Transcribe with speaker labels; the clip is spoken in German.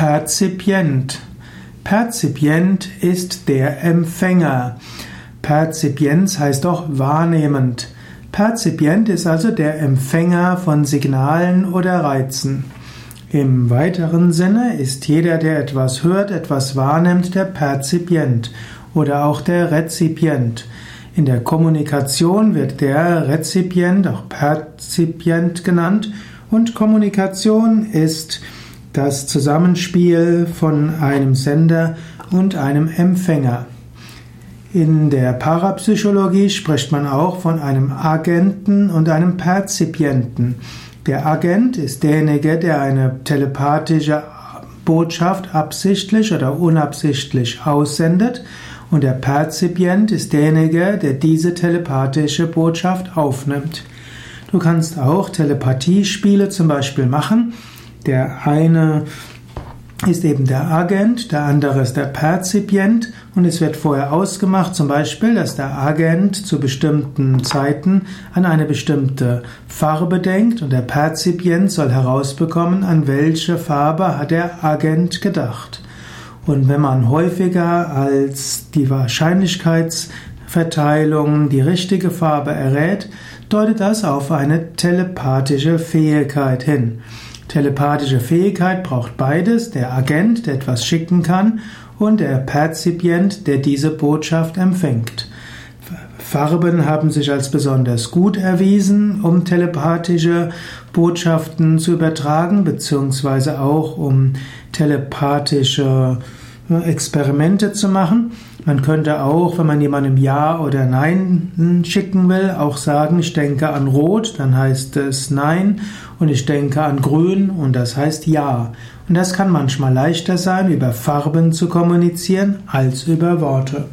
Speaker 1: Perzipient. Perzipient ist der Empfänger. Perzipienz heißt auch wahrnehmend. Perzipient ist also der Empfänger von Signalen oder Reizen. Im weiteren Sinne ist jeder, der etwas hört, etwas wahrnimmt, der Perzipient oder auch der Rezipient. In der Kommunikation wird der Rezipient auch Perzipient genannt und Kommunikation ist das Zusammenspiel von einem Sender und einem Empfänger. In der Parapsychologie spricht man auch von einem Agenten und einem Perzipienten. Der Agent ist derjenige, der eine telepathische Botschaft absichtlich oder unabsichtlich aussendet und der Perzipient ist derjenige, der diese telepathische Botschaft aufnimmt. Du kannst auch Telepathiespiele zum Beispiel machen. Der eine ist eben der Agent, der andere ist der Perzipient und es wird vorher ausgemacht, zum Beispiel, dass der Agent zu bestimmten Zeiten an eine bestimmte Farbe denkt und der Perzipient soll herausbekommen, an welche Farbe hat der Agent gedacht. Und wenn man häufiger als die Wahrscheinlichkeitsverteilung die richtige Farbe errät, deutet das auf eine telepathische Fähigkeit hin. Telepathische Fähigkeit braucht beides, der Agent, der etwas schicken kann, und der Perzipient, der diese Botschaft empfängt. Farben haben sich als besonders gut erwiesen, um telepathische Botschaften zu übertragen, beziehungsweise auch um telepathische Experimente zu machen. Man könnte auch, wenn man jemandem Ja oder Nein schicken will, auch sagen, ich denke an Rot, dann heißt es Nein, und ich denke an Grün, und das heißt Ja. Und das kann manchmal leichter sein, über Farben zu kommunizieren, als über Worte.